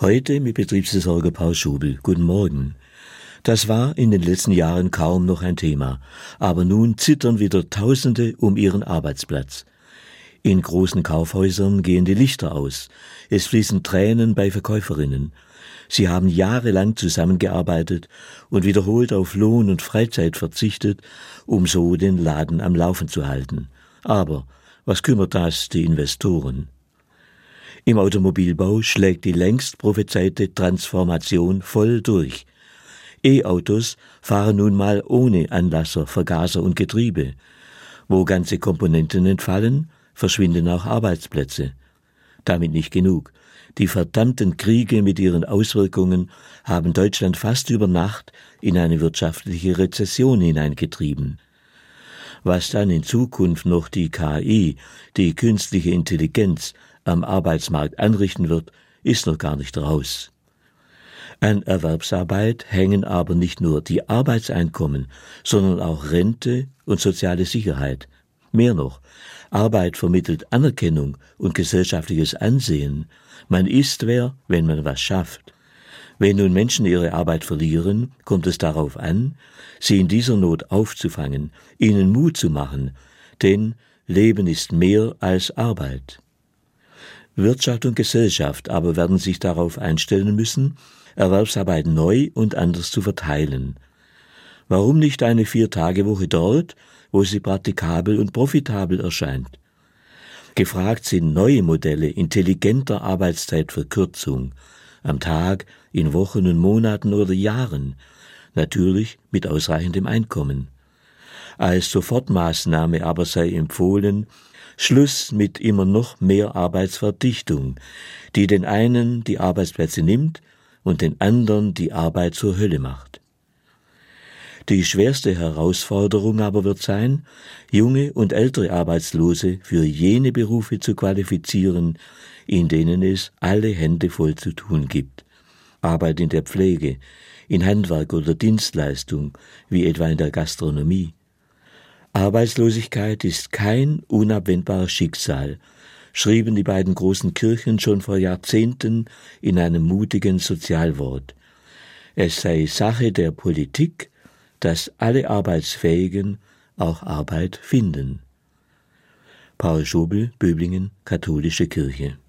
Heute mit Betriebsversorger Paul Schubel. Guten Morgen. Das war in den letzten Jahren kaum noch ein Thema, aber nun zittern wieder Tausende um ihren Arbeitsplatz. In großen Kaufhäusern gehen die Lichter aus, es fließen Tränen bei Verkäuferinnen. Sie haben jahrelang zusammengearbeitet und wiederholt auf Lohn und Freizeit verzichtet, um so den Laden am Laufen zu halten. Aber was kümmert das die Investoren? Im Automobilbau schlägt die längst prophezeite Transformation voll durch. E-Autos fahren nun mal ohne Anlasser, Vergaser und Getriebe. Wo ganze Komponenten entfallen, verschwinden auch Arbeitsplätze. Damit nicht genug. Die verdammten Kriege mit ihren Auswirkungen haben Deutschland fast über Nacht in eine wirtschaftliche Rezession hineingetrieben. Was dann in Zukunft noch die KI, die künstliche Intelligenz, am Arbeitsmarkt anrichten wird, ist noch gar nicht raus. An Erwerbsarbeit hängen aber nicht nur die Arbeitseinkommen, sondern auch Rente und soziale Sicherheit. Mehr noch, Arbeit vermittelt Anerkennung und gesellschaftliches Ansehen. Man ist wer, wenn man was schafft. Wenn nun Menschen ihre Arbeit verlieren, kommt es darauf an, sie in dieser Not aufzufangen, ihnen Mut zu machen, denn Leben ist mehr als Arbeit. Wirtschaft und Gesellschaft aber werden sich darauf einstellen müssen, Erwerbsarbeit neu und anders zu verteilen. Warum nicht eine Vier-Tage-Woche dort, wo sie praktikabel und profitabel erscheint? Gefragt sind neue Modelle intelligenter Arbeitszeitverkürzung am Tag, in Wochen und Monaten oder Jahren, natürlich mit ausreichendem Einkommen. Als Sofortmaßnahme aber sei empfohlen, Schluss mit immer noch mehr Arbeitsverdichtung, die den einen die Arbeitsplätze nimmt und den anderen die Arbeit zur Hölle macht. Die schwerste Herausforderung aber wird sein, junge und ältere Arbeitslose für jene Berufe zu qualifizieren, in denen es alle Hände voll zu tun gibt. Arbeit in der Pflege, in Handwerk oder Dienstleistung, wie etwa in der Gastronomie. Arbeitslosigkeit ist kein unabwendbares Schicksal, schrieben die beiden großen Kirchen schon vor Jahrzehnten in einem mutigen Sozialwort. Es sei Sache der Politik, dass alle Arbeitsfähigen auch Arbeit finden. Paul Schobel, Böblingen, Katholische Kirche